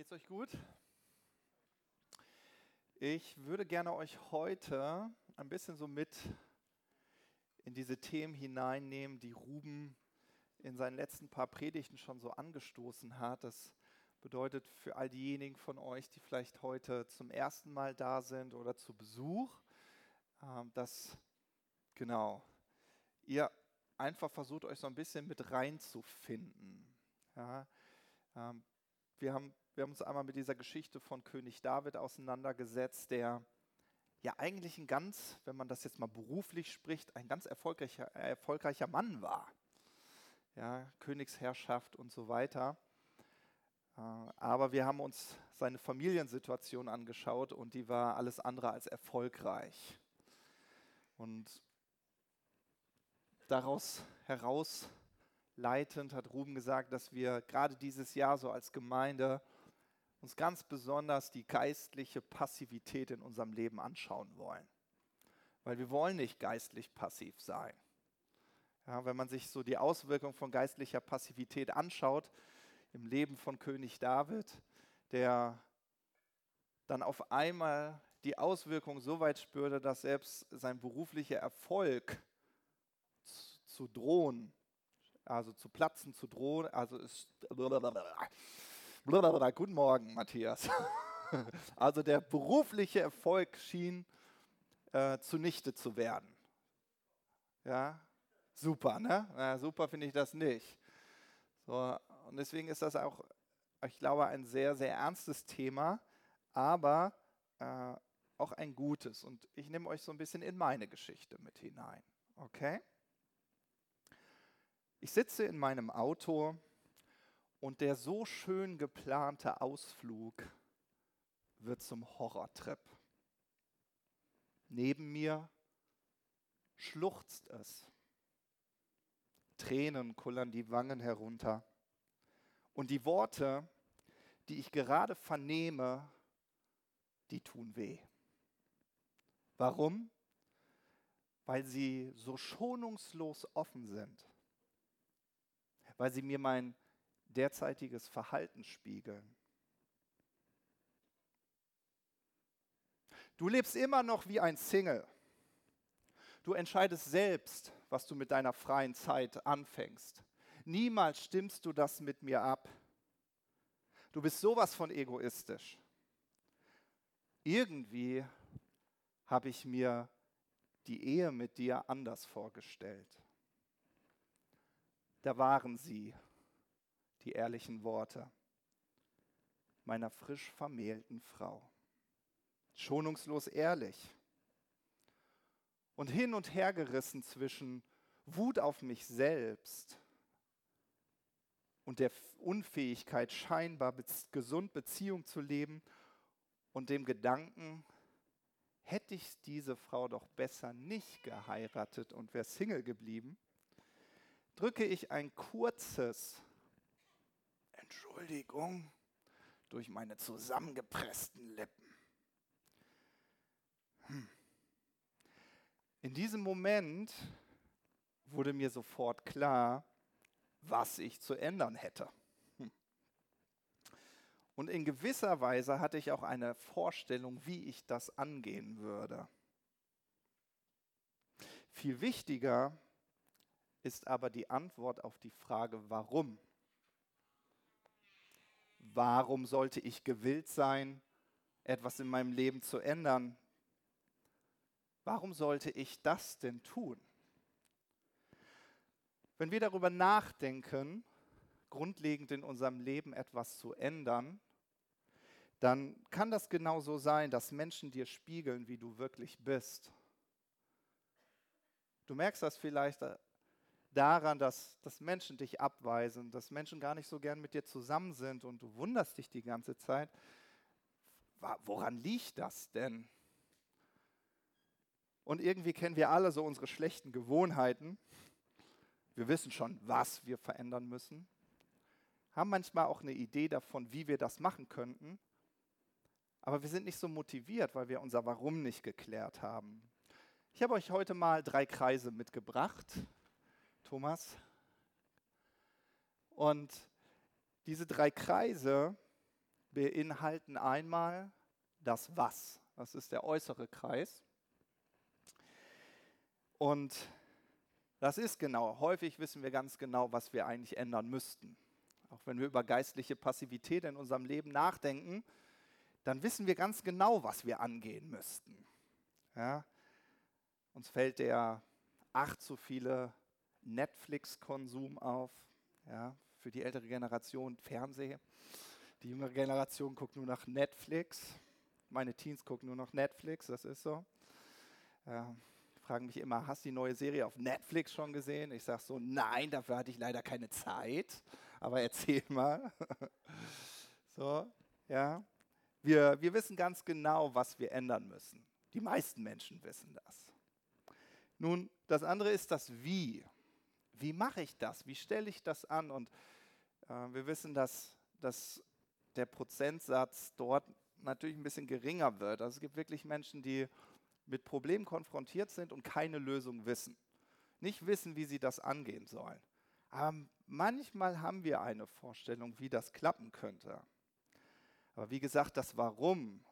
Geht's euch gut? Ich würde gerne euch heute ein bisschen so mit in diese Themen hineinnehmen, die Ruben in seinen letzten paar Predigten schon so angestoßen hat. Das bedeutet für all diejenigen von euch, die vielleicht heute zum ersten Mal da sind oder zu Besuch, ähm, dass genau ihr einfach versucht, euch so ein bisschen mit reinzufinden. Ja, ähm, wir haben wir haben uns einmal mit dieser Geschichte von König David auseinandergesetzt, der ja eigentlich ein ganz, wenn man das jetzt mal beruflich spricht, ein ganz erfolgreicher, erfolgreicher Mann war. Ja, Königsherrschaft und so weiter. Äh, aber wir haben uns seine Familiensituation angeschaut und die war alles andere als erfolgreich. Und daraus herausleitend hat Ruben gesagt, dass wir gerade dieses Jahr so als Gemeinde uns ganz besonders die geistliche Passivität in unserem Leben anschauen wollen. Weil wir wollen nicht geistlich passiv sein. Ja, wenn man sich so die Auswirkungen von geistlicher Passivität anschaut im Leben von König David, der dann auf einmal die Auswirkungen so weit spürte, dass selbst sein beruflicher Erfolg zu drohen, also zu platzen, zu drohen, also ist Blablabla. Guten Morgen, Matthias. Also der berufliche Erfolg schien äh, zunichte zu werden. Ja, super, ne? Ja, super finde ich das nicht. So, und deswegen ist das auch, ich glaube, ein sehr, sehr ernstes Thema, aber äh, auch ein gutes. Und ich nehme euch so ein bisschen in meine Geschichte mit hinein. Okay? Ich sitze in meinem Auto und der so schön geplante Ausflug wird zum Horrortrip. Neben mir schluchzt es. Tränen kullern die Wangen herunter. Und die Worte, die ich gerade vernehme, die tun weh. Warum? Weil sie so schonungslos offen sind. Weil sie mir mein derzeitiges Verhalten spiegeln. Du lebst immer noch wie ein Single. Du entscheidest selbst, was du mit deiner freien Zeit anfängst. Niemals stimmst du das mit mir ab. Du bist sowas von egoistisch. Irgendwie habe ich mir die Ehe mit dir anders vorgestellt. Da waren sie, die ehrlichen Worte meiner frisch vermählten Frau. Schonungslos ehrlich und hin und her gerissen zwischen Wut auf mich selbst und der Unfähigkeit, scheinbar gesund Beziehung zu leben und dem Gedanken, hätte ich diese Frau doch besser nicht geheiratet und wäre Single geblieben, drücke ich ein kurzes Entschuldigung durch meine zusammengepressten Lippen. Hm. In diesem Moment wurde mir sofort klar, was ich zu ändern hätte. Hm. Und in gewisser Weise hatte ich auch eine Vorstellung, wie ich das angehen würde. Viel wichtiger ist aber die Antwort auf die Frage, warum. Warum sollte ich gewillt sein, etwas in meinem Leben zu ändern? Warum sollte ich das denn tun? Wenn wir darüber nachdenken, grundlegend in unserem Leben etwas zu ändern, dann kann das genau so sein, dass Menschen dir spiegeln, wie du wirklich bist. Du merkst das vielleicht daran, dass, dass Menschen dich abweisen, dass Menschen gar nicht so gern mit dir zusammen sind und du wunderst dich die ganze Zeit. Woran liegt das denn? Und irgendwie kennen wir alle so unsere schlechten Gewohnheiten. Wir wissen schon, was wir verändern müssen, haben manchmal auch eine Idee davon, wie wir das machen könnten, aber wir sind nicht so motiviert, weil wir unser Warum nicht geklärt haben. Ich habe euch heute mal drei Kreise mitgebracht. Thomas. Und diese drei Kreise beinhalten einmal das Was. Das ist der äußere Kreis. Und das ist genau. Häufig wissen wir ganz genau, was wir eigentlich ändern müssten. Auch wenn wir über geistliche Passivität in unserem Leben nachdenken, dann wissen wir ganz genau, was wir angehen müssten. Ja? Uns fällt der ach zu viele Netflix-Konsum auf. Ja? Für die ältere Generation Fernsehen. Die jüngere Generation guckt nur nach Netflix. Meine Teens gucken nur noch Netflix, das ist so. Ja, fragen mich immer, hast du die neue Serie auf Netflix schon gesehen? Ich sage so, nein, dafür hatte ich leider keine Zeit. Aber erzähl mal. so, ja. Wir, wir wissen ganz genau, was wir ändern müssen. Die meisten Menschen wissen das. Nun, das andere ist das Wie. Wie mache ich das? Wie stelle ich das an? Und äh, wir wissen, dass, dass der Prozentsatz dort natürlich ein bisschen geringer wird. Also es gibt wirklich Menschen, die mit Problemen konfrontiert sind und keine Lösung wissen. Nicht wissen, wie sie das angehen sollen. Aber manchmal haben wir eine Vorstellung, wie das klappen könnte. Aber wie gesagt, das Warum,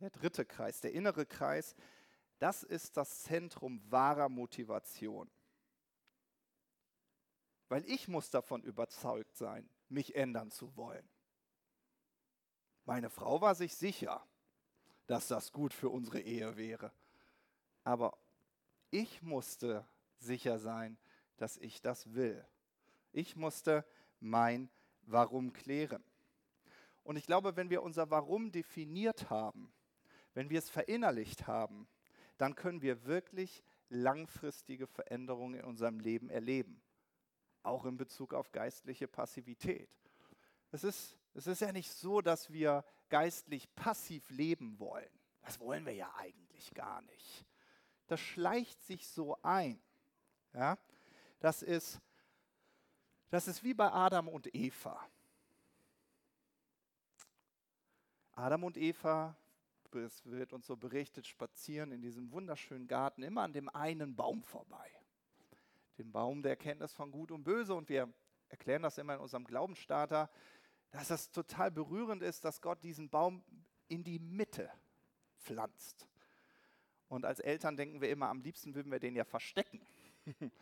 der dritte Kreis, der innere Kreis, das ist das Zentrum wahrer Motivation. Weil ich muss davon überzeugt sein, mich ändern zu wollen. Meine Frau war sich sicher, dass das gut für unsere Ehe wäre. Aber ich musste sicher sein, dass ich das will. Ich musste mein Warum klären. Und ich glaube, wenn wir unser Warum definiert haben, wenn wir es verinnerlicht haben, dann können wir wirklich langfristige Veränderungen in unserem Leben erleben. Auch in Bezug auf geistliche Passivität. Es ist, es ist ja nicht so, dass wir geistlich passiv leben wollen. Das wollen wir ja eigentlich gar nicht. Das schleicht sich so ein. Ja? Das, ist, das ist wie bei Adam und Eva. Adam und Eva, es wird uns so berichtet, spazieren in diesem wunderschönen Garten immer an dem einen Baum vorbei. Dem Baum der Erkenntnis von Gut und Böse. Und wir erklären das immer in unserem Glaubensstarter, dass das total berührend ist, dass Gott diesen Baum in die Mitte pflanzt. Und als Eltern denken wir immer, am liebsten würden wir den ja verstecken.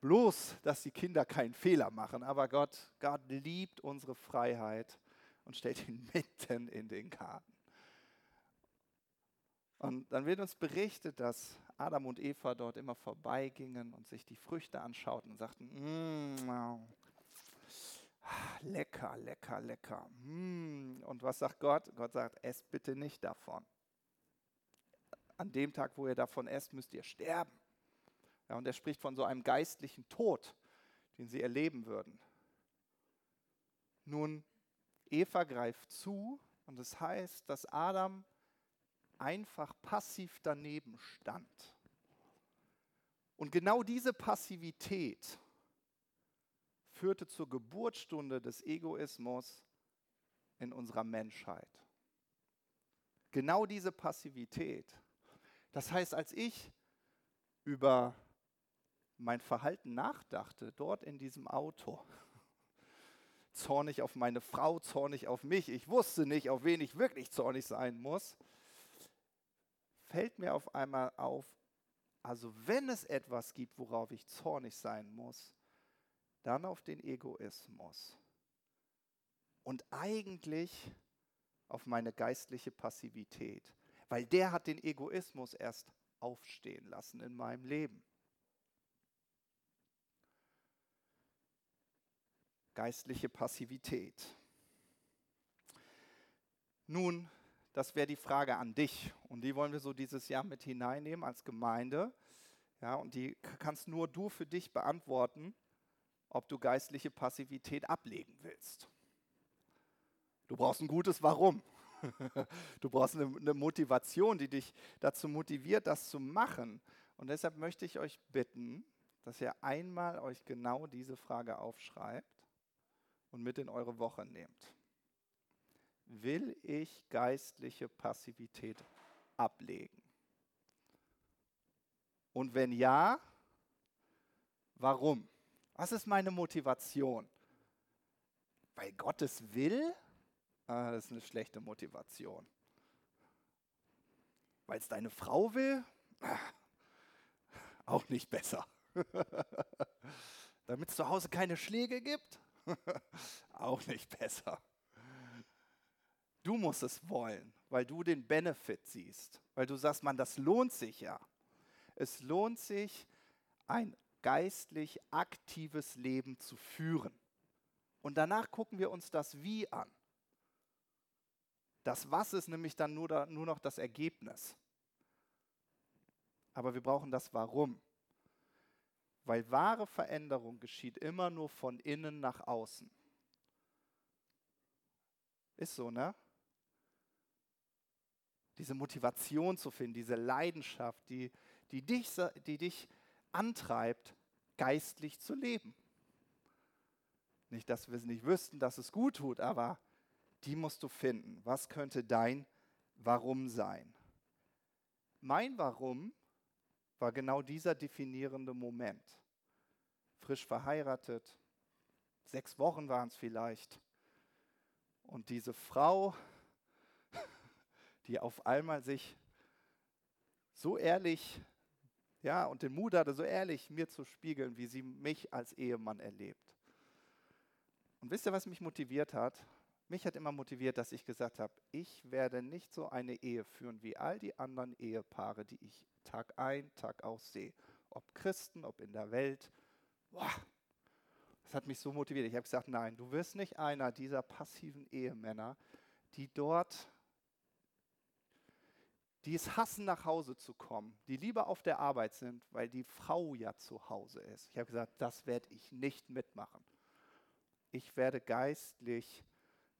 Bloß, dass die Kinder keinen Fehler machen. Aber Gott, Gott liebt unsere Freiheit und stellt ihn mitten in den Garten. Und dann wird uns berichtet, dass Adam und Eva dort immer vorbeigingen und sich die Früchte anschauten und sagten, mm, lecker, lecker, lecker. Mm. Und was sagt Gott? Gott sagt, esst bitte nicht davon. An dem Tag, wo ihr davon esst, müsst ihr sterben. Ja, und er spricht von so einem geistlichen Tod, den sie erleben würden. Nun, Eva greift zu und es das heißt, dass Adam einfach passiv daneben stand. Und genau diese Passivität führte zur Geburtsstunde des Egoismus in unserer Menschheit. Genau diese Passivität. Das heißt, als ich über mein Verhalten nachdachte, dort in diesem Auto, zornig auf meine Frau, zornig auf mich, ich wusste nicht, auf wen ich wirklich zornig sein muss, fällt mir auf einmal auf, also wenn es etwas gibt, worauf ich zornig sein muss, dann auf den Egoismus und eigentlich auf meine geistliche Passivität, weil der hat den Egoismus erst aufstehen lassen in meinem Leben. Geistliche Passivität. Nun, das wäre die Frage an dich und die wollen wir so dieses Jahr mit hineinnehmen als Gemeinde. Ja, und die kannst nur du für dich beantworten ob du geistliche Passivität ablegen willst. Du brauchst ein gutes Warum. Du brauchst eine, eine, Motivation, die dich dazu motiviert, das zu machen. Und deshalb möchte ich euch bitten, dass ihr einmal euch genau diese Frage aufschreibt und mit in eure Woche nehmt. Will ich geistliche Passivität ablegen? Und wenn ja, warum? Was ist meine Motivation? Weil Gott es will? Ah, das ist eine schlechte Motivation. Weil es deine Frau will? Ah, auch nicht besser. Damit es zu Hause keine Schläge gibt? auch nicht besser. Du musst es wollen, weil du den Benefit siehst, weil du sagst, man, das lohnt sich ja. Es lohnt sich, ein geistlich aktives Leben zu führen. Und danach gucken wir uns das Wie an. Das Was ist nämlich dann nur, da, nur noch das Ergebnis. Aber wir brauchen das Warum. Weil wahre Veränderung geschieht immer nur von innen nach außen. Ist so, ne? Diese Motivation zu finden, diese Leidenschaft, die, die, dich, die dich antreibt, geistlich zu leben. Nicht, dass wir es nicht wüssten, dass es gut tut, aber die musst du finden. Was könnte dein Warum sein? Mein Warum war genau dieser definierende Moment. Frisch verheiratet, sechs Wochen waren es vielleicht. Und diese Frau, die auf einmal sich so ehrlich, ja, und den Mut hatte, so ehrlich mir zu spiegeln, wie sie mich als Ehemann erlebt. Und wisst ihr, was mich motiviert hat? Mich hat immer motiviert, dass ich gesagt habe, ich werde nicht so eine Ehe führen wie all die anderen Ehepaare, die ich Tag ein, Tag aus sehe. Ob Christen, ob in der Welt. Boah, das hat mich so motiviert. Ich habe gesagt, nein, du wirst nicht einer dieser passiven Ehemänner, die dort, die es hassen, nach Hause zu kommen, die lieber auf der Arbeit sind, weil die Frau ja zu Hause ist. Ich habe gesagt, das werde ich nicht mitmachen ich werde geistlich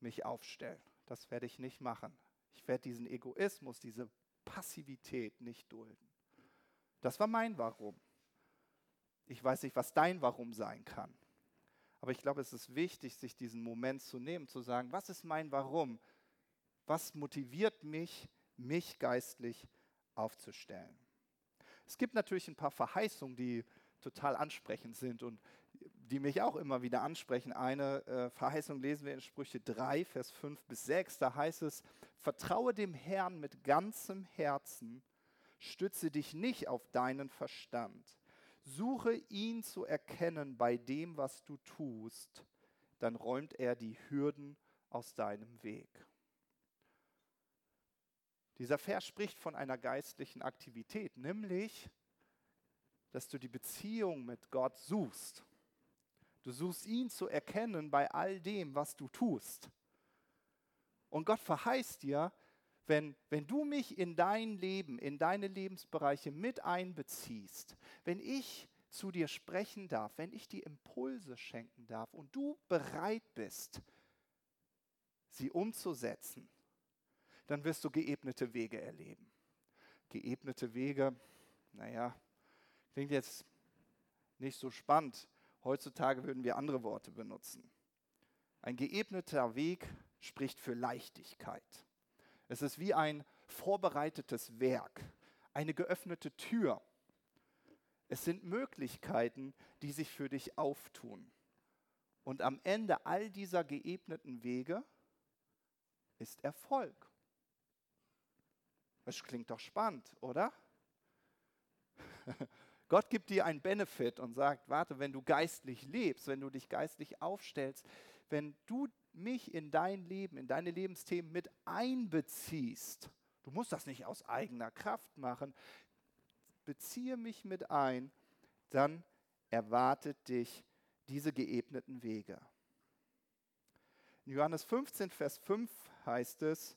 mich aufstellen. Das werde ich nicht machen. Ich werde diesen Egoismus, diese Passivität nicht dulden. Das war mein Warum. Ich weiß nicht, was dein Warum sein kann. Aber ich glaube, es ist wichtig, sich diesen Moment zu nehmen, zu sagen, was ist mein Warum? Was motiviert mich, mich geistlich aufzustellen? Es gibt natürlich ein paar Verheißungen, die total ansprechend sind und die mich auch immer wieder ansprechen. Eine äh, Verheißung lesen wir in Sprüche 3, Vers 5 bis 6. Da heißt es, vertraue dem Herrn mit ganzem Herzen, stütze dich nicht auf deinen Verstand. Suche ihn zu erkennen bei dem, was du tust, dann räumt er die Hürden aus deinem Weg. Dieser Vers spricht von einer geistlichen Aktivität, nämlich, dass du die Beziehung mit Gott suchst. Du suchst ihn zu erkennen bei all dem, was du tust. Und Gott verheißt dir, wenn, wenn du mich in dein Leben, in deine Lebensbereiche mit einbeziehst, wenn ich zu dir sprechen darf, wenn ich dir Impulse schenken darf und du bereit bist, sie umzusetzen, dann wirst du geebnete Wege erleben. Geebnete Wege, naja, klingt jetzt nicht so spannend, Heutzutage würden wir andere Worte benutzen. Ein geebneter Weg spricht für Leichtigkeit. Es ist wie ein vorbereitetes Werk, eine geöffnete Tür. Es sind Möglichkeiten, die sich für dich auftun. Und am Ende all dieser geebneten Wege ist Erfolg. Das klingt doch spannend, oder? Gott gibt dir einen Benefit und sagt, warte, wenn du geistlich lebst, wenn du dich geistlich aufstellst, wenn du mich in dein Leben, in deine Lebensthemen mit einbeziehst, du musst das nicht aus eigener Kraft machen, beziehe mich mit ein, dann erwartet dich diese geebneten Wege. In Johannes 15, Vers 5 heißt es,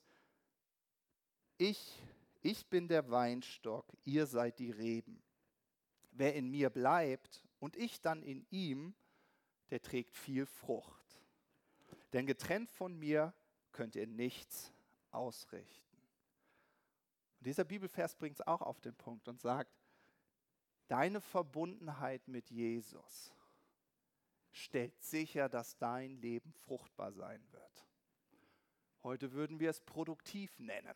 ich, ich bin der Weinstock, ihr seid die Reben. Wer in mir bleibt und ich dann in ihm, der trägt viel Frucht. Denn getrennt von mir könnt ihr nichts ausrichten. Und dieser Bibelvers bringt es auch auf den Punkt und sagt, deine Verbundenheit mit Jesus stellt sicher, dass dein Leben fruchtbar sein wird. Heute würden wir es produktiv nennen.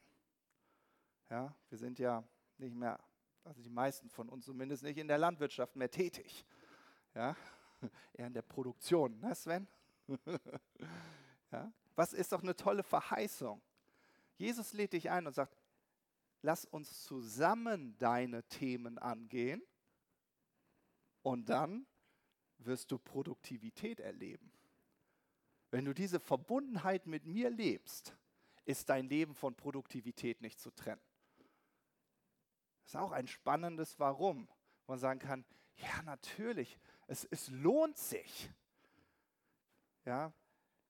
Ja, wir sind ja nicht mehr also die meisten von uns zumindest nicht in der Landwirtschaft mehr tätig. Ja? Eher in der Produktion, ne Sven? ja? Was ist doch eine tolle Verheißung. Jesus lädt dich ein und sagt, lass uns zusammen deine Themen angehen und dann wirst du Produktivität erleben. Wenn du diese Verbundenheit mit mir lebst, ist dein Leben von Produktivität nicht zu trennen. Das ist auch ein spannendes Warum. wo Man sagen kann, ja natürlich, es, es lohnt sich. Ja,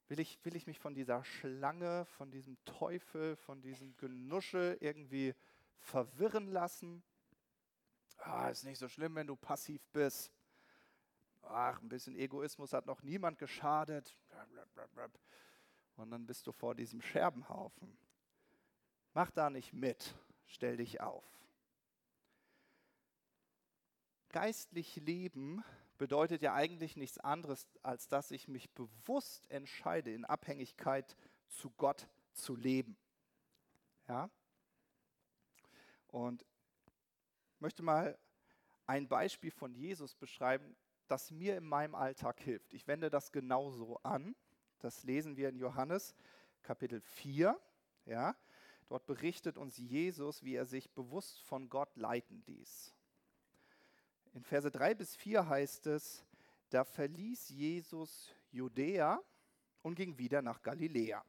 will ich, will ich mich von dieser Schlange, von diesem Teufel, von diesem Genusche irgendwie verwirren lassen? Ah, ist nicht so schlimm, wenn du passiv bist. Ach, ein bisschen Egoismus hat noch niemand geschadet. Und dann bist du vor diesem Scherbenhaufen. Mach da nicht mit, stell dich auf. Geistlich leben bedeutet ja eigentlich nichts anderes, als dass ich mich bewusst entscheide, in Abhängigkeit zu Gott zu leben. Ja? Und ich möchte mal ein Beispiel von Jesus beschreiben, das mir in meinem Alltag hilft. Ich wende das genauso an. Das lesen wir in Johannes Kapitel 4. Ja? Dort berichtet uns Jesus, wie er sich bewusst von Gott leiten ließ. In Verse 3 bis 4 heißt es, da verließ Jesus Judäa und ging wieder nach Galiläa.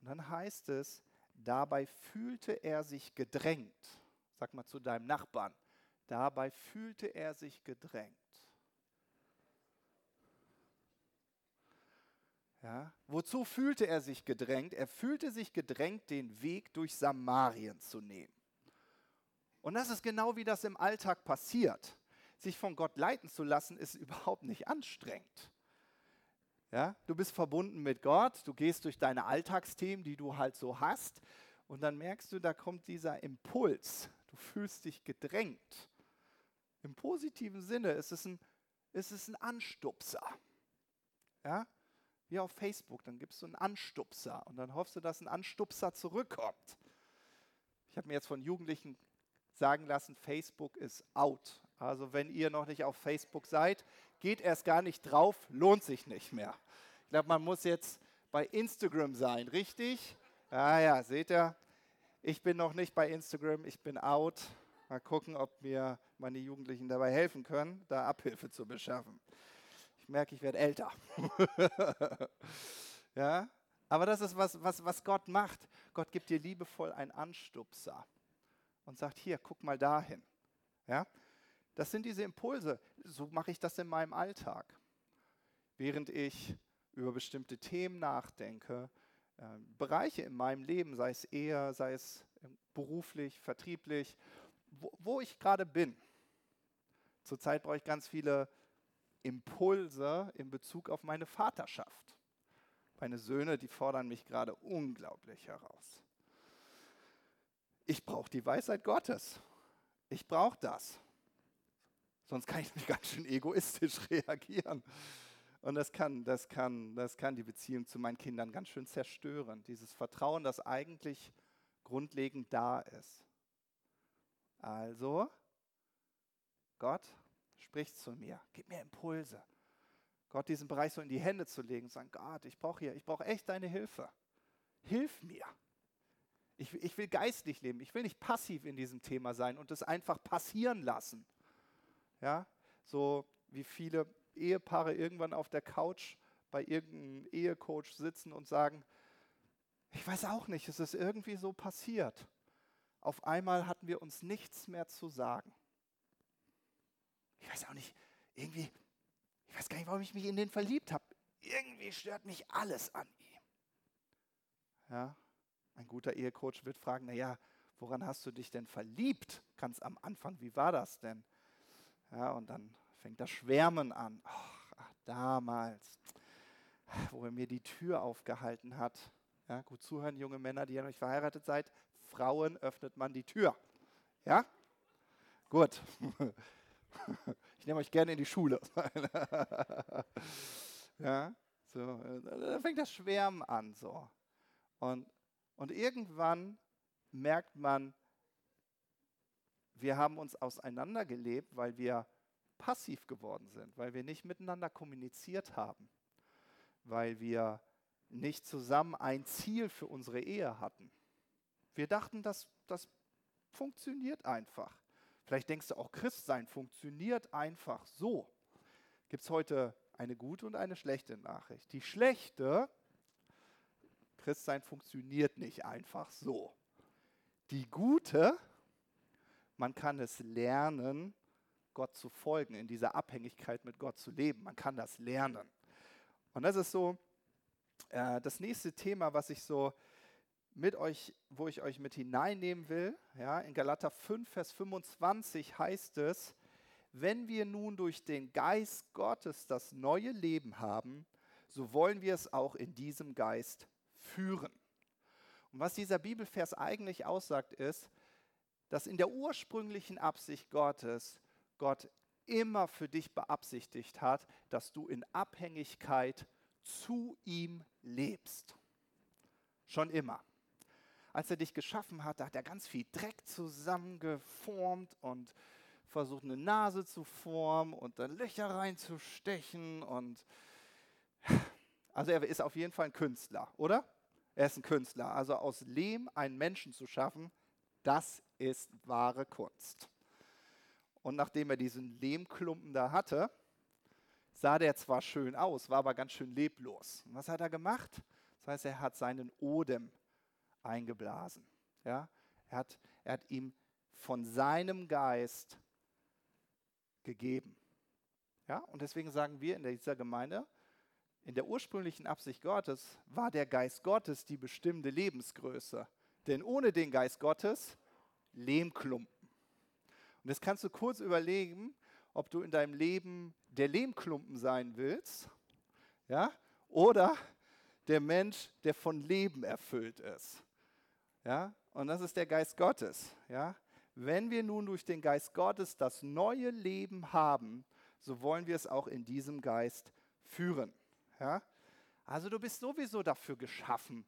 Und dann heißt es, dabei fühlte er sich gedrängt. Sag mal zu deinem Nachbarn, dabei fühlte er sich gedrängt. Ja, wozu fühlte er sich gedrängt? Er fühlte sich gedrängt, den Weg durch Samarien zu nehmen. Und das ist genau wie das im Alltag passiert. Sich von Gott leiten zu lassen, ist überhaupt nicht anstrengend. Ja, du bist verbunden mit Gott, du gehst durch deine Alltagsthemen, die du halt so hast, und dann merkst du, da kommt dieser Impuls. Du fühlst dich gedrängt. Im positiven Sinne ist es ein, ist es ein Anstupser. Ja? Wie auf Facebook, dann gibst du einen Anstupser und dann hoffst du, dass ein Anstupser zurückkommt. Ich habe mir jetzt von Jugendlichen sagen lassen, Facebook ist out. Also wenn ihr noch nicht auf Facebook seid, geht erst gar nicht drauf, lohnt sich nicht mehr. Ich glaube, man muss jetzt bei Instagram sein, richtig? Ja, ja, seht ihr, ich bin noch nicht bei Instagram, ich bin out. Mal gucken, ob mir meine Jugendlichen dabei helfen können, da Abhilfe zu beschaffen. Ich merke, ich werde älter. ja, aber das ist was, was, was Gott macht. Gott gibt dir liebevoll einen Anstupser und sagt, hier, guck mal dahin. Ja? Das sind diese Impulse. So mache ich das in meinem Alltag. Während ich über bestimmte Themen nachdenke, äh, Bereiche in meinem Leben, sei es eher, sei es beruflich, vertrieblich, wo, wo ich gerade bin. Zurzeit brauche ich ganz viele Impulse in Bezug auf meine Vaterschaft. Meine Söhne, die fordern mich gerade unglaublich heraus. Ich brauche die Weisheit Gottes. Ich brauche das. Sonst kann ich nicht ganz schön egoistisch reagieren. Und das kann, das, kann, das kann die Beziehung zu meinen Kindern ganz schön zerstören. Dieses Vertrauen, das eigentlich grundlegend da ist. Also, Gott spricht zu mir, gib mir Impulse. Gott diesen Bereich so in die Hände zu legen und sagen, Gott, ich brauche hier, ich brauche echt deine Hilfe. Hilf mir. Ich, ich will geistlich leben. Ich will nicht passiv in diesem Thema sein und es einfach passieren lassen. Ja, so wie viele Ehepaare irgendwann auf der Couch bei irgendeinem Ehecoach sitzen und sagen, ich weiß auch nicht, es ist irgendwie so passiert. Auf einmal hatten wir uns nichts mehr zu sagen. Ich weiß auch nicht, irgendwie, ich weiß gar nicht, warum ich mich in den verliebt habe. Irgendwie stört mich alles an ihm. Ja, ein guter Ehecoach wird fragen, naja, woran hast du dich denn verliebt? Ganz am Anfang, wie war das denn? Ja, und dann fängt das Schwärmen an. Ach, damals, wo er mir die Tür aufgehalten hat. Ja, gut zuhören, junge Männer, die ja noch nicht verheiratet seid. Frauen öffnet man die Tür. Ja? Gut. Ich nehme euch gerne in die Schule. ja, so, da fängt das Schwärmen an. So. Und und irgendwann merkt man, wir haben uns auseinandergelebt, weil wir passiv geworden sind, weil wir nicht miteinander kommuniziert haben, weil wir nicht zusammen ein Ziel für unsere Ehe hatten. Wir dachten, dass das funktioniert einfach. Vielleicht denkst du auch, Christsein funktioniert einfach so. Gibt es heute eine gute und eine schlechte Nachricht. Die schlechte, Christsein funktioniert nicht einfach so. Die gute, man kann es lernen, Gott zu folgen, in dieser Abhängigkeit mit Gott zu leben. Man kann das lernen. Und das ist so äh, das nächste Thema, was ich so mit euch, wo ich euch mit hineinnehmen will. Ja, in Galater 5, Vers 25 heißt es, wenn wir nun durch den Geist Gottes das neue Leben haben, so wollen wir es auch in diesem Geist führen. Und was dieser Bibelvers eigentlich aussagt, ist, dass in der ursprünglichen Absicht Gottes Gott immer für dich beabsichtigt hat, dass du in Abhängigkeit zu ihm lebst. Schon immer. Als er dich geschaffen hat, hat er ganz viel Dreck zusammengeformt und versucht eine Nase zu formen und dann Löcher reinzustechen und also er ist auf jeden Fall ein Künstler, oder? Er ist ein Künstler. Also aus Lehm einen Menschen zu schaffen, das ist wahre Kunst. Und nachdem er diesen Lehmklumpen da hatte, sah der zwar schön aus, war aber ganz schön leblos. Und was hat er gemacht? Das heißt, er hat seinen Odem eingeblasen. Ja? Er, hat, er hat ihm von seinem Geist gegeben. Ja? Und deswegen sagen wir in dieser Gemeinde, in der ursprünglichen Absicht Gottes war der Geist Gottes die bestimmte Lebensgröße. Denn ohne den Geist Gottes Lehmklumpen. Und jetzt kannst du kurz überlegen, ob du in deinem Leben der Lehmklumpen sein willst, ja, oder der Mensch, der von Leben erfüllt ist. Ja, und das ist der Geist Gottes, ja. Wenn wir nun durch den Geist Gottes das neue Leben haben, so wollen wir es auch in diesem Geist führen. Ja? Also du bist sowieso dafür geschaffen,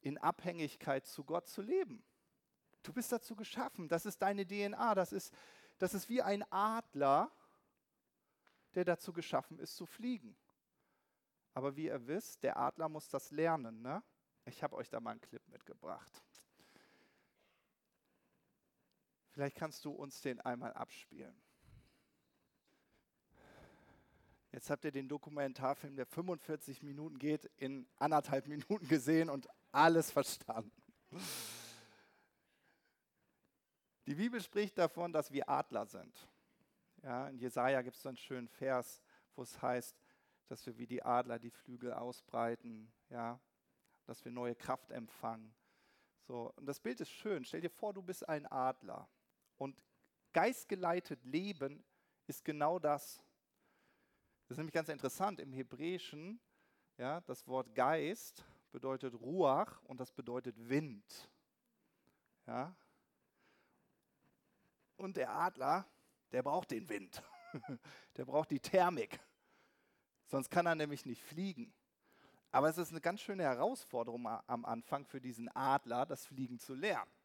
in Abhängigkeit zu Gott zu leben. Du bist dazu geschaffen. Das ist deine DNA. Das ist, das ist wie ein Adler, der dazu geschaffen ist zu fliegen. Aber wie ihr wisst, der Adler muss das lernen. Ne? Ich habe euch da mal einen Clip mitgebracht. Vielleicht kannst du uns den einmal abspielen. Jetzt habt ihr den Dokumentarfilm, der 45 Minuten geht, in anderthalb Minuten gesehen und alles verstanden. Die Bibel spricht davon, dass wir Adler sind. Ja, in Jesaja gibt es so einen schönen Vers, wo es heißt, dass wir wie die Adler die Flügel ausbreiten, ja, dass wir neue Kraft empfangen. So, und das Bild ist schön. Stell dir vor, du bist ein Adler. Und geistgeleitet Leben ist genau das. Das ist nämlich ganz interessant. Im Hebräischen, ja, das Wort Geist bedeutet Ruach und das bedeutet Wind. Ja. Und der Adler, der braucht den Wind. der braucht die Thermik. Sonst kann er nämlich nicht fliegen. Aber es ist eine ganz schöne Herausforderung am Anfang für diesen Adler, das Fliegen zu lernen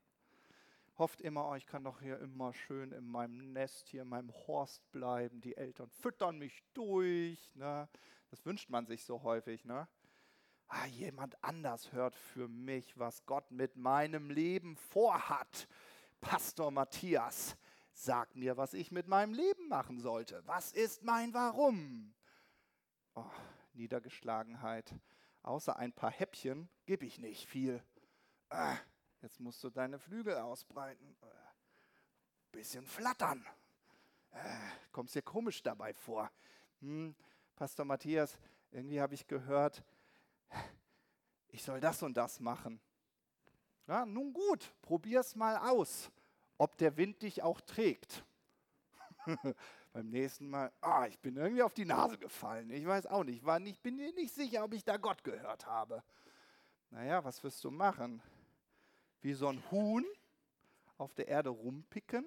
hofft immer, oh, ich kann doch hier immer schön in meinem Nest, hier in meinem Horst bleiben. Die Eltern füttern mich durch. Ne? Das wünscht man sich so häufig. Ne? Ah, jemand anders hört für mich, was Gott mit meinem Leben vorhat. Pastor Matthias, sag mir, was ich mit meinem Leben machen sollte. Was ist mein Warum? Oh, Niedergeschlagenheit. Außer ein paar Häppchen gebe ich nicht viel. Ah, Jetzt musst du deine Flügel ausbreiten. Äh, bisschen flattern. Äh, kommst dir komisch dabei vor. Hm, Pastor Matthias, irgendwie habe ich gehört, ich soll das und das machen. Ja, nun gut, probier es mal aus, ob der Wind dich auch trägt. Beim nächsten Mal, ah, ich bin irgendwie auf die Nase gefallen. Ich weiß auch nicht, war nicht, bin mir nicht sicher, ob ich da Gott gehört habe. Naja, was wirst du machen? Wie so ein Huhn auf der Erde rumpicken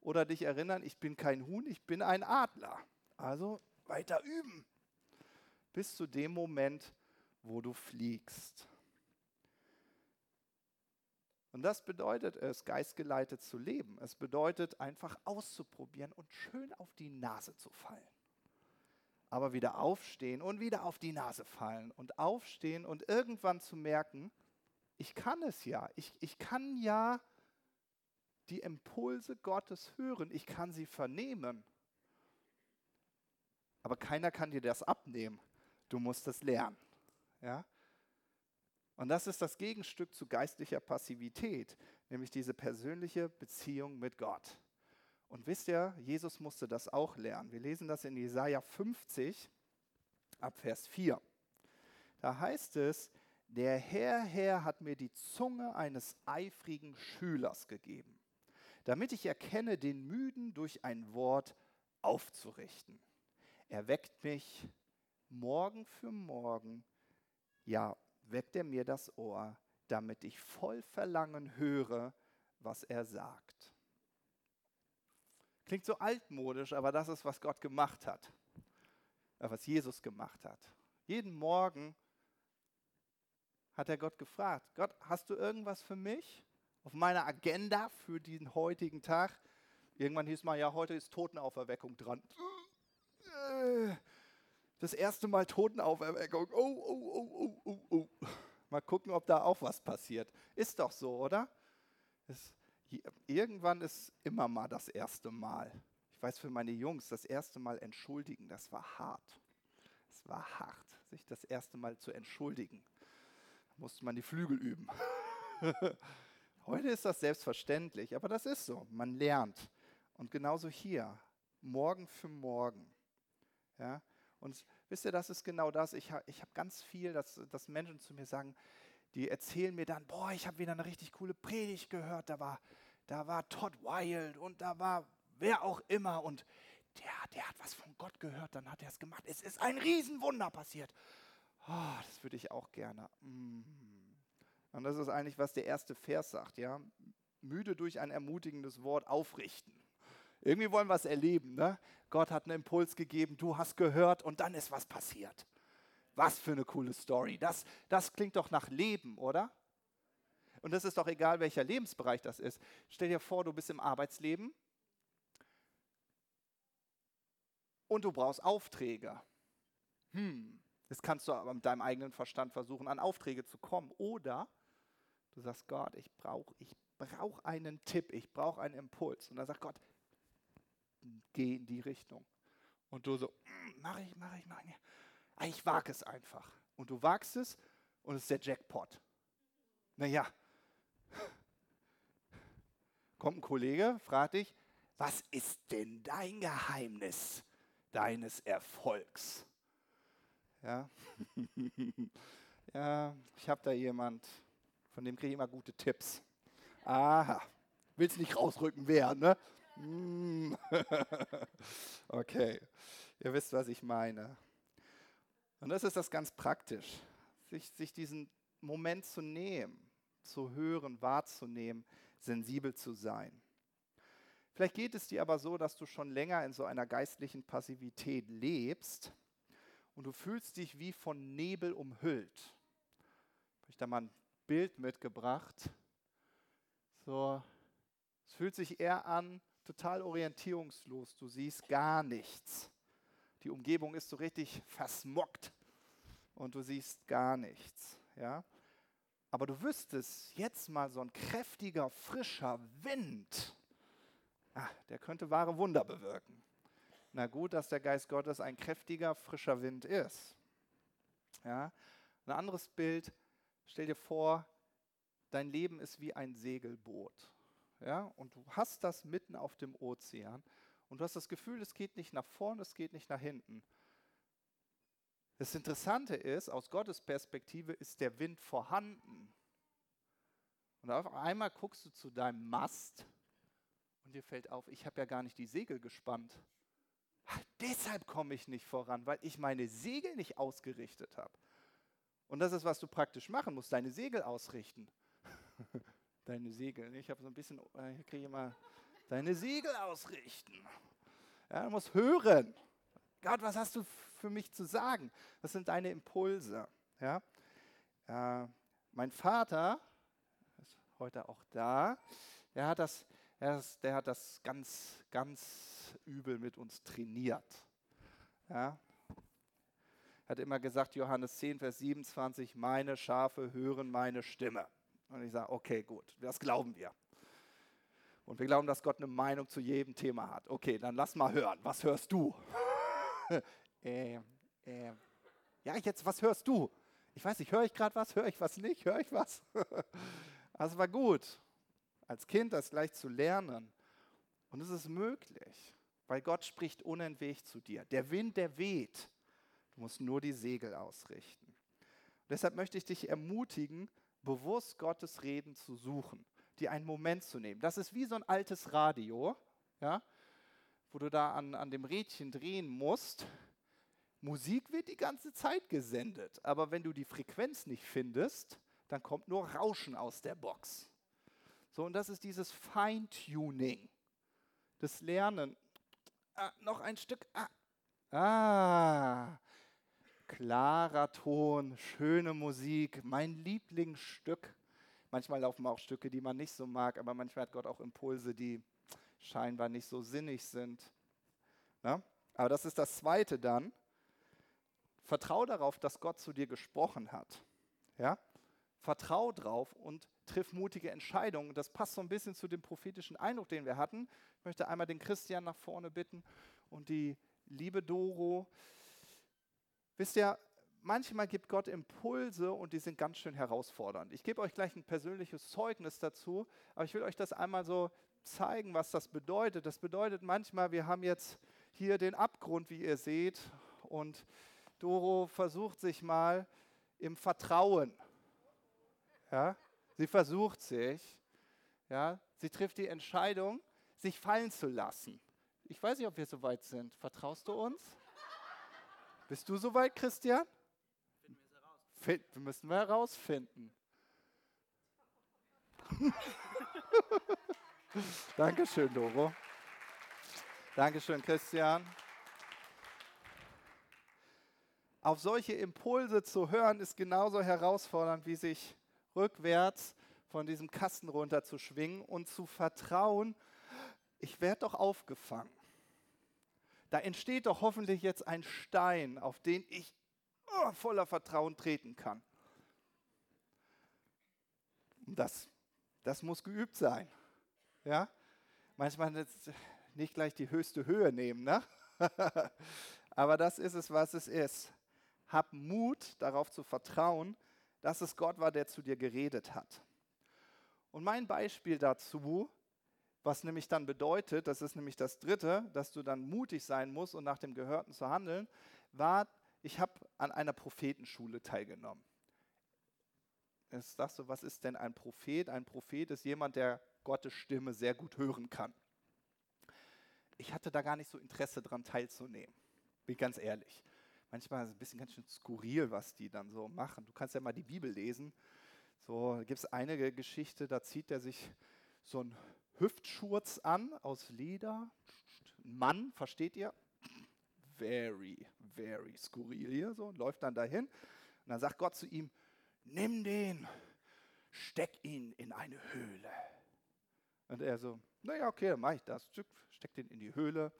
oder dich erinnern, ich bin kein Huhn, ich bin ein Adler. Also weiter üben. Bis zu dem Moment, wo du fliegst. Und das bedeutet es, geistgeleitet zu leben. Es bedeutet einfach auszuprobieren und schön auf die Nase zu fallen. aber wieder aufstehen und wieder auf die Nase fallen und aufstehen und irgendwann zu merken, ich kann es ja, ich, ich kann ja die Impulse Gottes hören, ich kann sie vernehmen. Aber keiner kann dir das abnehmen. Du musst es lernen. Ja? Und das ist das Gegenstück zu geistlicher Passivität, nämlich diese persönliche Beziehung mit Gott. Und wisst ihr, Jesus musste das auch lernen. Wir lesen das in Jesaja 50 ab Vers 4. Da heißt es, der Herr, Herr hat mir die Zunge eines eifrigen Schülers gegeben, damit ich erkenne, den Müden durch ein Wort aufzurichten. Er weckt mich morgen für morgen, ja, weckt er mir das Ohr, damit ich voll Verlangen höre, was er sagt. Klingt so altmodisch, aber das ist, was Gott gemacht hat, äh, was Jesus gemacht hat. Jeden Morgen hat er Gott gefragt, Gott, hast du irgendwas für mich auf meiner Agenda für diesen heutigen Tag? Irgendwann hieß mal, ja, heute ist Totenauferweckung dran. Das erste Mal Totenauferweckung. Oh, oh, oh, oh, oh, oh. Mal gucken, ob da auch was passiert. Ist doch so, oder? Es, irgendwann ist immer mal das erste Mal. Ich weiß für meine Jungs, das erste Mal entschuldigen, das war hart. Es war hart, sich das erste Mal zu entschuldigen. Musste man die Flügel üben. Heute ist das selbstverständlich, aber das ist so. Man lernt. Und genauso hier, morgen für morgen. Ja? Und wisst ihr, das ist genau das. Ich, ha, ich habe ganz viel, dass, dass Menschen zu mir sagen, die erzählen mir dann, boah, ich habe wieder eine richtig coole Predigt gehört, da war, da war Todd Wild und da war wer auch immer und der, der hat was von Gott gehört, dann hat er es gemacht. Es ist ein Riesenwunder passiert. Oh, das würde ich auch gerne. Mm. Und das ist eigentlich, was der erste Vers sagt, ja. Müde durch ein ermutigendes Wort aufrichten. Irgendwie wollen wir es erleben. Ne? Gott hat einen Impuls gegeben, du hast gehört und dann ist was passiert. Was für eine coole Story. Das, das klingt doch nach Leben, oder? Und das ist doch egal, welcher Lebensbereich das ist. Stell dir vor, du bist im Arbeitsleben und du brauchst Aufträge. Hm, das kannst du aber mit deinem eigenen Verstand versuchen, an Aufträge zu kommen. Oder du sagst, Gott, ich brauche ich brauch einen Tipp, ich brauche einen Impuls. Und dann sagt Gott, geh in die Richtung. Und du so, mach hm, ich, mach ich, mach ich. Ah, ich wage es einfach. Und du wagst es und es ist der Jackpot. Naja, kommt ein Kollege, fragt dich, was ist denn dein Geheimnis deines Erfolgs? Ja, ja ich habe da jemand, von dem kriege ich immer gute Tipps. Aha, willst nicht rausrücken, wer, ne? Hm. okay, ihr wisst, was ich meine. Und das ist das ganz praktisch, sich, sich diesen Moment zu nehmen, zu hören, wahrzunehmen, sensibel zu sein. Vielleicht geht es dir aber so, dass du schon länger in so einer geistlichen Passivität lebst und du fühlst dich wie von Nebel umhüllt. Habe ich da mal ein Bild mitgebracht? So, es fühlt sich eher an, total orientierungslos. Du siehst gar nichts. Die Umgebung ist so richtig versmockt und du siehst gar nichts. Ja? Aber du wüsstest, jetzt mal so ein kräftiger, frischer Wind, ah, der könnte wahre Wunder bewirken. Na gut, dass der Geist Gottes ein kräftiger, frischer Wind ist. Ja? Ein anderes Bild, stell dir vor, dein Leben ist wie ein Segelboot ja, und du hast das mitten auf dem Ozean und du hast das Gefühl, es geht nicht nach vorne, es geht nicht nach hinten. Das Interessante ist, aus Gottes Perspektive ist der Wind vorhanden. Und auf einmal guckst du zu deinem Mast und dir fällt auf, ich habe ja gar nicht die Segel gespannt. Deshalb komme ich nicht voran, weil ich meine Segel nicht ausgerichtet habe. Und das ist, was du praktisch machen musst, deine Segel ausrichten. deine Segel. Ich habe so ein bisschen, äh, hier kriege ich mal, deine Segel ausrichten. Ja, du musst hören. Gott, was hast du für mich zu sagen? Das sind deine Impulse. Ja? Äh, mein Vater ist heute auch da. Der hat das, der hat das ganz, ganz übel mit uns trainiert. Ja? hat immer gesagt, Johannes 10, Vers 27, meine Schafe hören meine Stimme. Und ich sage, okay, gut, das glauben wir. Und wir glauben, dass Gott eine Meinung zu jedem Thema hat. Okay, dann lass mal hören. Was hörst du? äh, äh, ja, jetzt, was hörst du? Ich weiß nicht, höre ich gerade was? Höre ich was nicht? Höre ich was? das war gut. Als Kind das gleich zu lernen. Und es ist möglich, weil Gott spricht unentwegt zu dir. Der Wind, der weht. Du musst nur die Segel ausrichten. Und deshalb möchte ich dich ermutigen, bewusst Gottes Reden zu suchen, dir einen Moment zu nehmen. Das ist wie so ein altes Radio, ja, wo du da an, an dem Rädchen drehen musst. Musik wird die ganze Zeit gesendet, aber wenn du die Frequenz nicht findest, dann kommt nur Rauschen aus der Box. So, und das ist dieses Feintuning, das Lernen. Ah, noch ein Stück. Ah. ah, klarer Ton, schöne Musik, mein Lieblingsstück. Manchmal laufen auch Stücke, die man nicht so mag, aber manchmal hat Gott auch Impulse, die scheinbar nicht so sinnig sind. Na? Aber das ist das Zweite dann. Vertrau darauf, dass Gott zu dir gesprochen hat. Ja? Vertrau drauf und triff mutige Entscheidungen. Das passt so ein bisschen zu dem prophetischen Eindruck, den wir hatten. Ich möchte einmal den Christian nach vorne bitten und die liebe Doro. Wisst ihr, manchmal gibt Gott Impulse und die sind ganz schön herausfordernd. Ich gebe euch gleich ein persönliches Zeugnis dazu, aber ich will euch das einmal so zeigen, was das bedeutet. Das bedeutet manchmal, wir haben jetzt hier den Abgrund, wie ihr seht, und Doro versucht sich mal im Vertrauen. Ja, sie versucht sich. Ja, sie trifft die Entscheidung, sich fallen zu lassen. Ich weiß nicht, ob wir so weit sind. Vertraust du uns? Bist du soweit, Christian? wir müssen wir herausfinden. Dankeschön, Doro. Dankeschön, Christian. Auf solche Impulse zu hören, ist genauso herausfordernd, wie sich rückwärts von diesem Kasten runter zu schwingen und zu vertrauen, ich werde doch aufgefangen da entsteht doch hoffentlich jetzt ein Stein, auf den ich oh, voller Vertrauen treten kann. Das, das muss geübt sein. Ja? Manchmal nicht gleich die höchste Höhe nehmen, ne? aber das ist es, was es ist. Hab Mut, darauf zu vertrauen, dass es Gott war, der zu dir geredet hat. Und mein Beispiel dazu was nämlich dann bedeutet, das ist nämlich das Dritte, dass du dann mutig sein musst und nach dem Gehörten zu handeln, war, ich habe an einer Prophetenschule teilgenommen. Jetzt sagst du, was ist denn ein Prophet? Ein Prophet ist jemand, der Gottes Stimme sehr gut hören kann. Ich hatte da gar nicht so Interesse daran teilzunehmen, bin ganz ehrlich. Manchmal ist es ein bisschen ganz schön skurril, was die dann so machen. Du kannst ja mal die Bibel lesen. So gibt es eine Geschichte, da zieht er sich so ein Hüftschurz an aus Leder. Mann, versteht ihr? Very, very skurril hier so läuft dann dahin. Und dann sagt Gott zu ihm: Nimm den, steck ihn in eine Höhle. Und er so: Naja, okay, dann mache ich das. Steck den in die Höhle.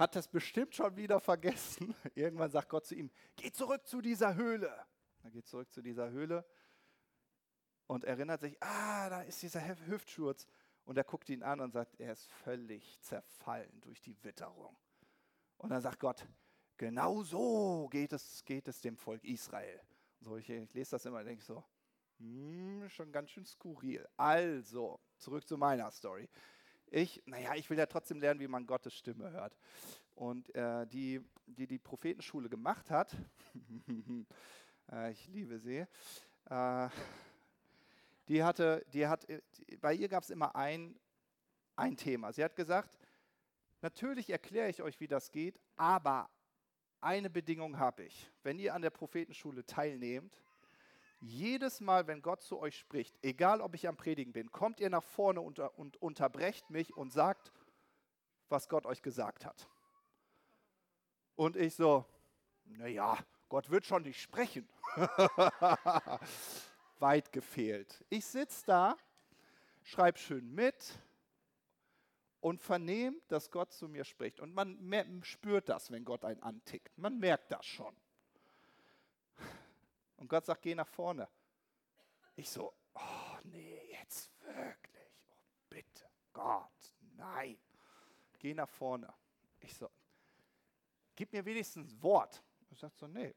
Hat das bestimmt schon wieder vergessen. Irgendwann sagt Gott zu ihm: Geh zurück zu dieser Höhle. Er geht zurück zu dieser Höhle und erinnert sich: Ah, da ist dieser Hüftschurz. Und er guckt ihn an und sagt, er ist völlig zerfallen durch die Witterung. Und dann sagt Gott, genau so geht es, geht es dem Volk Israel. So, ich, ich lese das immer und denke so, hm, schon ganz schön skurril. Also, zurück zu meiner Story. Ich, naja, ich will ja trotzdem lernen, wie man Gottes Stimme hört. Und äh, die, die die Prophetenschule gemacht hat, äh, ich liebe sie, äh, die hatte, die hat, bei ihr gab es immer ein, ein Thema. Sie hat gesagt, natürlich erkläre ich euch, wie das geht, aber eine Bedingung habe ich. Wenn ihr an der Prophetenschule teilnehmt, jedes Mal, wenn Gott zu euch spricht, egal ob ich am Predigen bin, kommt ihr nach vorne und unterbrecht mich und sagt, was Gott euch gesagt hat. Und ich so, naja, Gott wird schon nicht sprechen. weit gefehlt. Ich sitze da, schreibe schön mit und vernehme, dass Gott zu mir spricht. Und man spürt das, wenn Gott einen antickt. Man merkt das schon. Und Gott sagt, geh nach vorne. Ich so, oh nee, jetzt wirklich. Oh bitte, Gott, nein. Geh nach vorne. Ich so, gib mir wenigstens ein Wort. Er sagt so, nee,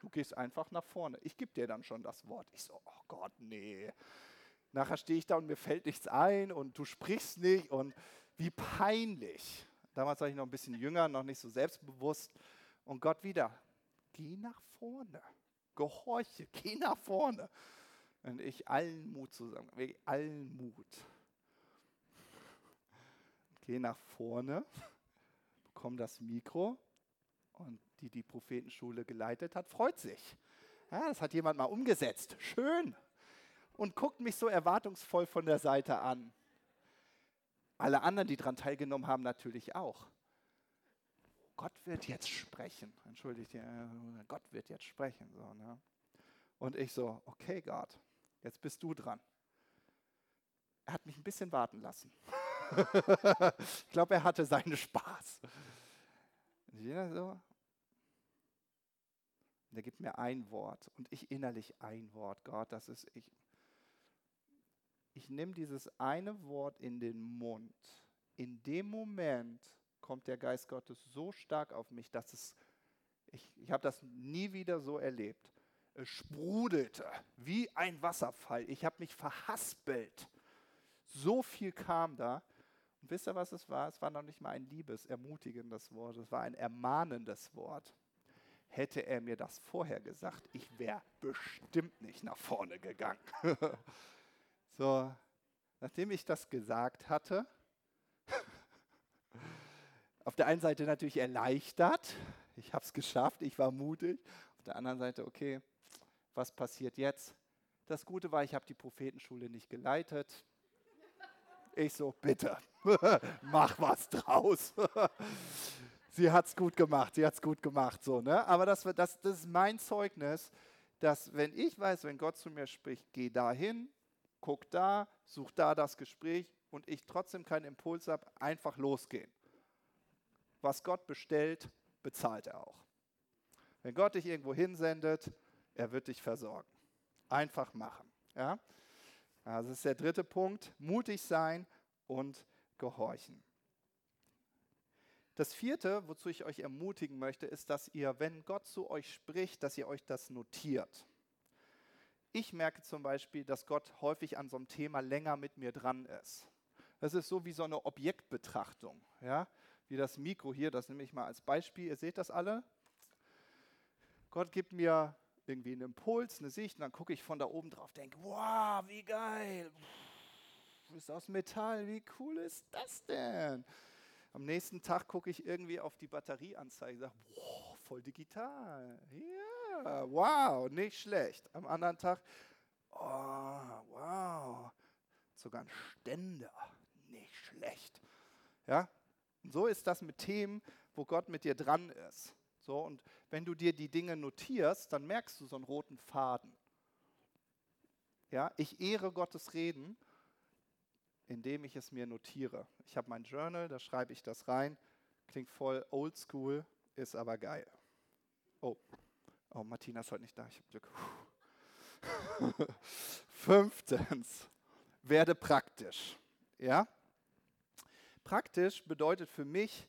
du gehst einfach nach vorne. Ich gebe dir dann schon das Wort. Ich so, oh Gott, nee. Nachher stehe ich da und mir fällt nichts ein und du sprichst nicht und wie peinlich. Damals war ich noch ein bisschen jünger, noch nicht so selbstbewusst. Und Gott wieder, geh nach vorne, gehorche, geh nach vorne. Und ich allen Mut zusammen, allen Mut. Geh nach vorne, bekomme das Mikro und die die Prophetenschule geleitet hat, freut sich. Ja, das hat jemand mal umgesetzt. Schön. Und guckt mich so erwartungsvoll von der Seite an. Alle anderen, die daran teilgenommen haben, natürlich auch. Gott wird jetzt sprechen. Entschuldigt, Gott wird jetzt sprechen. So, ne? Und ich so, okay, Gott, jetzt bist du dran. Er hat mich ein bisschen warten lassen. ich glaube, er hatte seinen Spaß. Und jeder so. Und er gibt mir ein Wort und ich innerlich ein Wort. Gott, das ist ich ich nehme dieses eine Wort in den Mund. In dem Moment kommt der Geist Gottes so stark auf mich, dass es, ich, ich habe das nie wieder so erlebt. Es sprudelte wie ein Wasserfall. Ich habe mich verhaspelt. So viel kam da. Und wisst ihr, was es war? Es war noch nicht mal ein liebes, ermutigendes Wort. Es war ein ermahnendes Wort. Hätte er mir das vorher gesagt, ich wäre bestimmt nicht nach vorne gegangen. So, nachdem ich das gesagt hatte, auf der einen Seite natürlich erleichtert, ich habe es geschafft, ich war mutig. Auf der anderen Seite, okay, was passiert jetzt? Das Gute war, ich habe die Prophetenschule nicht geleitet. Ich so, bitte, mach was draus. sie hat es gut gemacht, sie hat es gut gemacht. So, ne? Aber das, das, das ist mein Zeugnis, dass wenn ich weiß, wenn Gott zu mir spricht, geh dahin, guck da, such da das Gespräch und ich trotzdem keinen Impuls habe, einfach losgehen. Was Gott bestellt, bezahlt er auch. Wenn Gott dich irgendwo hinsendet, er wird dich versorgen. Einfach machen. Ja? Also das ist der dritte Punkt, mutig sein und gehorchen. Das vierte, wozu ich euch ermutigen möchte, ist, dass ihr, wenn Gott zu euch spricht, dass ihr euch das notiert. Ich merke zum Beispiel, dass Gott häufig an so einem Thema länger mit mir dran ist. Das ist so wie so eine Objektbetrachtung, ja? Wie das Mikro hier, das nehme ich mal als Beispiel. Ihr seht das alle? Gott gibt mir irgendwie einen Impuls, eine Sicht, und dann gucke ich von da oben drauf, denke, wow, wie geil, Pff, ist aus Metall, wie cool ist das denn? Am nächsten Tag gucke ich irgendwie auf die Batterieanzeige und sage, wow, voll digital. Ja, wow, nicht schlecht. Am anderen Tag, oh, wow, sogar ein Ständer, nicht schlecht. Ja, so ist das mit Themen, wo Gott mit dir dran ist. So, und wenn du dir die Dinge notierst, dann merkst du so einen roten Faden. Ja, ich ehre Gottes Reden, indem ich es mir notiere. Ich habe mein Journal, da schreibe ich das rein. Klingt voll oldschool, ist aber geil. Oh, Oh, Martina ist heute nicht da, ich habe Glück. Fünftens, werde praktisch. Ja? Praktisch bedeutet für mich,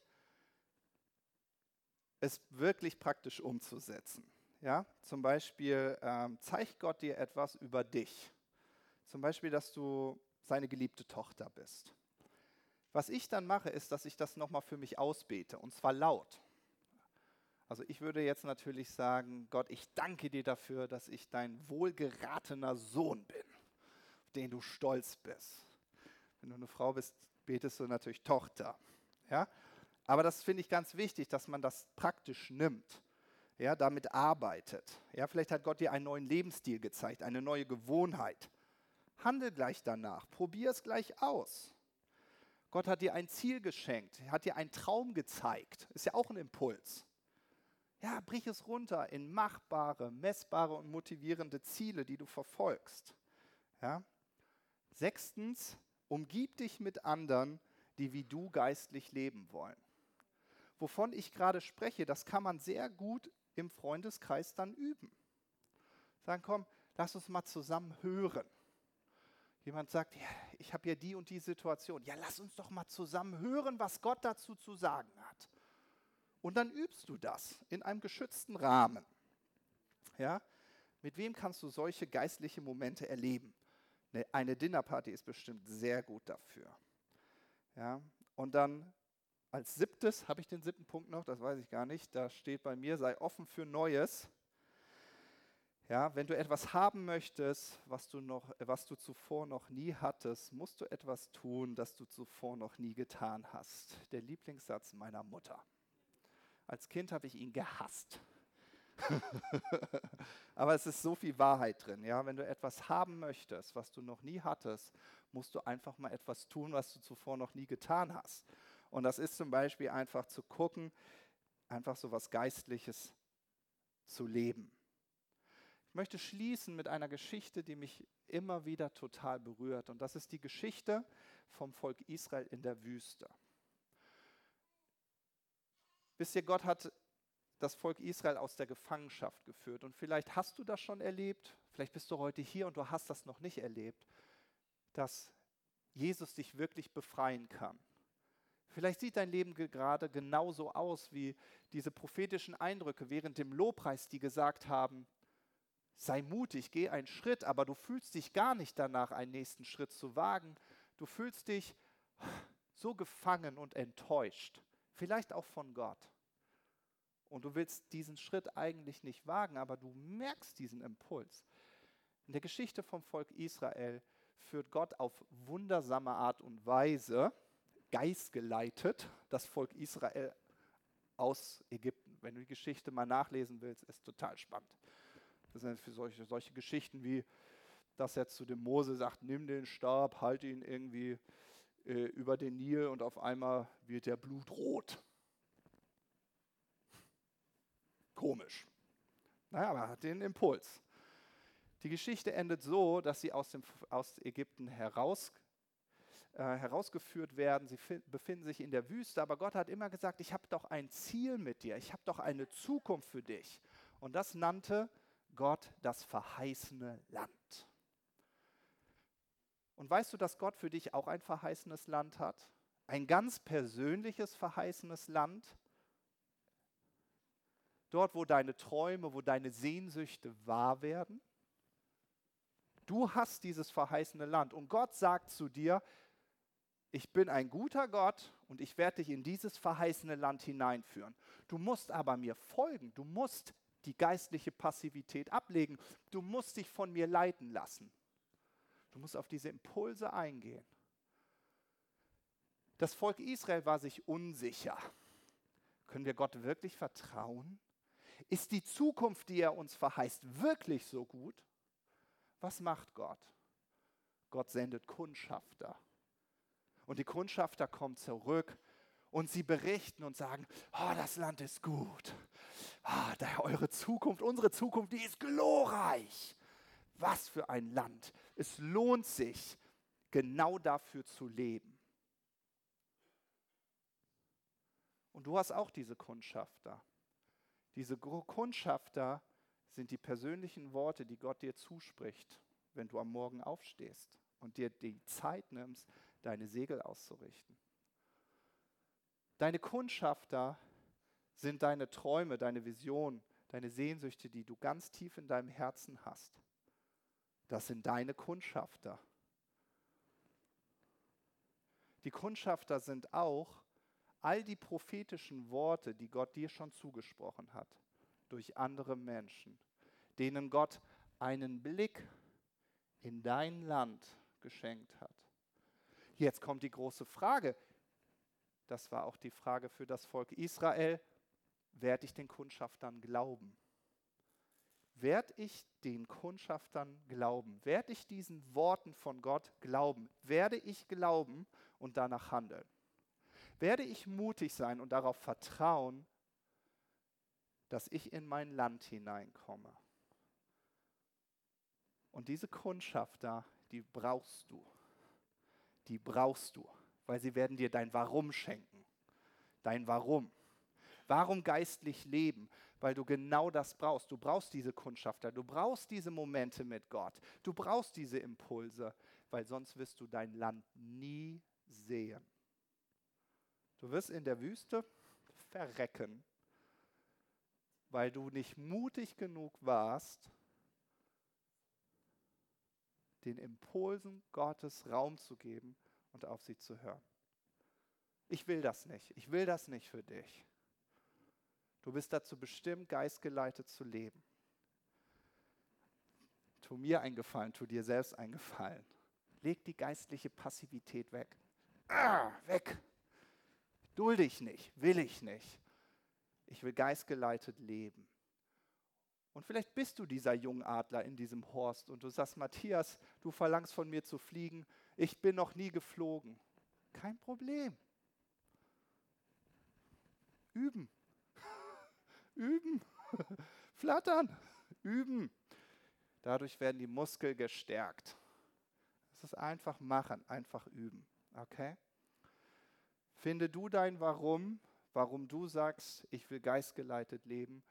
es wirklich praktisch umzusetzen. Ja? Zum Beispiel ähm, zeigt Gott dir etwas über dich. Zum Beispiel, dass du seine geliebte Tochter bist. Was ich dann mache, ist, dass ich das nochmal für mich ausbete, und zwar laut. Also ich würde jetzt natürlich sagen, Gott, ich danke dir dafür, dass ich dein wohlgeratener Sohn bin, auf den du stolz bist. Wenn du eine Frau bist, betest du natürlich Tochter. Ja? Aber das finde ich ganz wichtig, dass man das praktisch nimmt, ja, damit arbeitet. Ja, vielleicht hat Gott dir einen neuen Lebensstil gezeigt, eine neue Gewohnheit. Handel gleich danach, probier es gleich aus. Gott hat dir ein Ziel geschenkt, hat dir einen Traum gezeigt. Ist ja auch ein Impuls. Ja, brich es runter in machbare, messbare und motivierende Ziele, die du verfolgst. Ja? Sechstens, umgib dich mit anderen, die wie du geistlich leben wollen. Wovon ich gerade spreche, das kann man sehr gut im Freundeskreis dann üben. Sagen, komm, lass uns mal zusammen hören. Jemand sagt, ja, ich habe ja die und die Situation. Ja, lass uns doch mal zusammen hören, was Gott dazu zu sagen hat. Und dann übst du das in einem geschützten Rahmen. Ja? Mit wem kannst du solche geistliche Momente erleben? Eine Dinnerparty ist bestimmt sehr gut dafür. Ja? Und dann als siebtes, habe ich den siebten Punkt noch, das weiß ich gar nicht, da steht bei mir, sei offen für Neues. Ja, wenn du etwas haben möchtest, was du, noch, was du zuvor noch nie hattest, musst du etwas tun, das du zuvor noch nie getan hast. Der Lieblingssatz meiner Mutter. Als Kind habe ich ihn gehasst. Aber es ist so viel Wahrheit drin. Ja? Wenn du etwas haben möchtest, was du noch nie hattest, musst du einfach mal etwas tun, was du zuvor noch nie getan hast. Und das ist zum Beispiel einfach zu gucken, einfach so was Geistliches zu leben. Ich möchte schließen mit einer Geschichte, die mich immer wieder total berührt. Und das ist die Geschichte vom Volk Israel in der Wüste. Wisst ihr, Gott hat das Volk Israel aus der Gefangenschaft geführt. Und vielleicht hast du das schon erlebt, vielleicht bist du heute hier und du hast das noch nicht erlebt, dass Jesus dich wirklich befreien kann. Vielleicht sieht dein Leben gerade genauso aus wie diese prophetischen Eindrücke während dem Lobpreis, die gesagt haben, sei mutig, geh einen Schritt, aber du fühlst dich gar nicht danach, einen nächsten Schritt zu wagen. Du fühlst dich so gefangen und enttäuscht, vielleicht auch von Gott. Und du willst diesen Schritt eigentlich nicht wagen, aber du merkst diesen Impuls. In der Geschichte vom Volk Israel führt Gott auf wundersame Art und Weise, geistgeleitet, das Volk Israel aus Ägypten. Wenn du die Geschichte mal nachlesen willst, ist total spannend. Das sind für solche, solche Geschichten wie, dass er zu dem Mose sagt, nimm den Stab, halte ihn irgendwie äh, über den Nil und auf einmal wird der Blut rot. Komisch. Naja, aber er hat den Impuls. Die Geschichte endet so, dass sie aus, dem, aus Ägypten heraus, äh, herausgeführt werden. Sie befinden sich in der Wüste, aber Gott hat immer gesagt, ich habe doch ein Ziel mit dir, ich habe doch eine Zukunft für dich. Und das nannte Gott das verheißene Land. Und weißt du, dass Gott für dich auch ein verheißenes Land hat? Ein ganz persönliches verheißenes Land? Dort, wo deine Träume, wo deine Sehnsüchte wahr werden? Du hast dieses verheißene Land und Gott sagt zu dir, ich bin ein guter Gott und ich werde dich in dieses verheißene Land hineinführen. Du musst aber mir folgen, du musst die geistliche Passivität ablegen. Du musst dich von mir leiten lassen. Du musst auf diese Impulse eingehen. Das Volk Israel war sich unsicher. Können wir Gott wirklich vertrauen? Ist die Zukunft, die er uns verheißt, wirklich so gut? Was macht Gott? Gott sendet Kundschafter. Und die Kundschafter kommen zurück und sie berichten und sagen, oh, das Land ist gut. Oh, eure Zukunft, unsere Zukunft, die ist glorreich. Was für ein Land. Es lohnt sich, genau dafür zu leben. Und du hast auch diese Kundschafter. Diese Kundschafter sind die persönlichen Worte, die Gott dir zuspricht, wenn du am Morgen aufstehst und dir die Zeit nimmst, deine Segel auszurichten. Deine Kundschafter sind deine Träume, deine Visionen, deine Sehnsüchte, die du ganz tief in deinem Herzen hast. Das sind deine Kundschafter. Die Kundschafter sind auch all die prophetischen Worte, die Gott dir schon zugesprochen hat, durch andere Menschen, denen Gott einen Blick in dein Land geschenkt hat. Jetzt kommt die große Frage, das war auch die Frage für das Volk Israel, werde ich den Kundschaftern glauben? Werde ich den Kundschaftern glauben? Werde ich diesen Worten von Gott glauben? Werde ich glauben und danach handeln? Werde ich mutig sein und darauf vertrauen, dass ich in mein Land hineinkomme? Und diese Kundschafter, die brauchst du. Die brauchst du weil sie werden dir dein Warum schenken. Dein Warum. Warum geistlich leben? Weil du genau das brauchst. Du brauchst diese Kundschafter, du brauchst diese Momente mit Gott, du brauchst diese Impulse, weil sonst wirst du dein Land nie sehen. Du wirst in der Wüste verrecken, weil du nicht mutig genug warst, den Impulsen Gottes Raum zu geben und auf sie zu hören. Ich will das nicht. Ich will das nicht für dich. Du bist dazu bestimmt, geistgeleitet zu leben. Tu mir einen Gefallen, tu dir selbst einen Gefallen. Leg die geistliche Passivität weg. Ah, weg. Dulde ich nicht, will ich nicht. Ich will geistgeleitet leben. Und vielleicht bist du dieser Jungadler in diesem Horst und du sagst, Matthias, du verlangst von mir zu fliegen. Ich bin noch nie geflogen. Kein Problem. Üben. Üben. Flattern. Üben. Dadurch werden die Muskeln gestärkt. Es ist einfach machen, einfach üben. Okay? Finde du dein Warum, warum du sagst, ich will geistgeleitet leben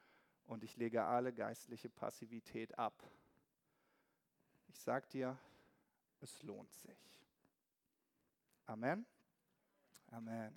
und ich lege alle geistliche Passivität ab. Ich sage dir, es lohnt sich. Amen. Amen.